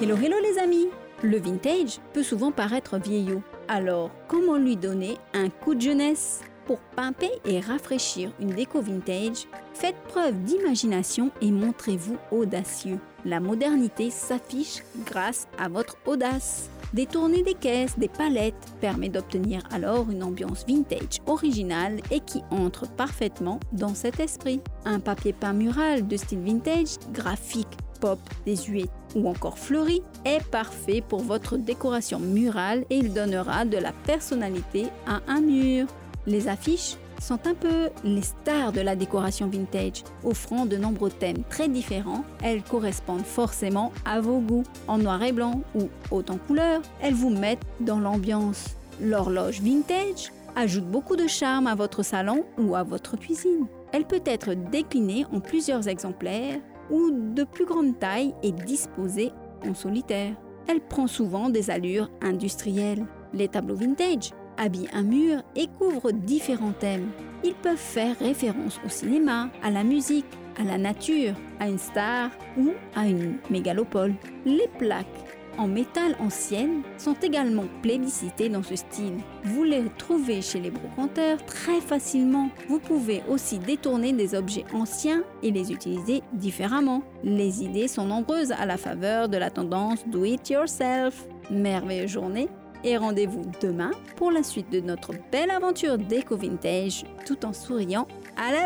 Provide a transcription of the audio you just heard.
Hello hello les amis Le vintage peut souvent paraître vieillot. Alors, comment lui donner un coup de jeunesse Pour pimper et rafraîchir une déco vintage, faites preuve d'imagination et montrez-vous audacieux. La modernité s'affiche grâce à votre audace. Détourner des caisses, des palettes permet d'obtenir alors une ambiance vintage originale et qui entre parfaitement dans cet esprit. Un papier peint mural de style vintage, graphique, pop, désuet ou encore fleuri est parfait pour votre décoration murale et il donnera de la personnalité à un mur. Les affiches sont un peu les stars de la décoration vintage, offrant de nombreux thèmes très différents. Elles correspondent forcément à vos goûts. En noir et blanc ou haute en couleur, elles vous mettent dans l'ambiance. L'horloge vintage ajoute beaucoup de charme à votre salon ou à votre cuisine. Elle peut être déclinée en plusieurs exemplaires ou de plus grande taille et disposée en solitaire. Elle prend souvent des allures industrielles. Les tableaux vintage habillent un mur et couvrent différents thèmes. Ils peuvent faire référence au cinéma, à la musique, à la nature, à une star ou à une mégalopole. Les plaques en métal ancienne sont également plébiscitées dans ce style. Vous les trouvez chez les brocanteurs très facilement. Vous pouvez aussi détourner des objets anciens et les utiliser différemment. Les idées sont nombreuses à la faveur de la tendance Do It Yourself. Merveilleuse journée et rendez-vous demain pour la suite de notre belle aventure déco vintage tout en souriant à la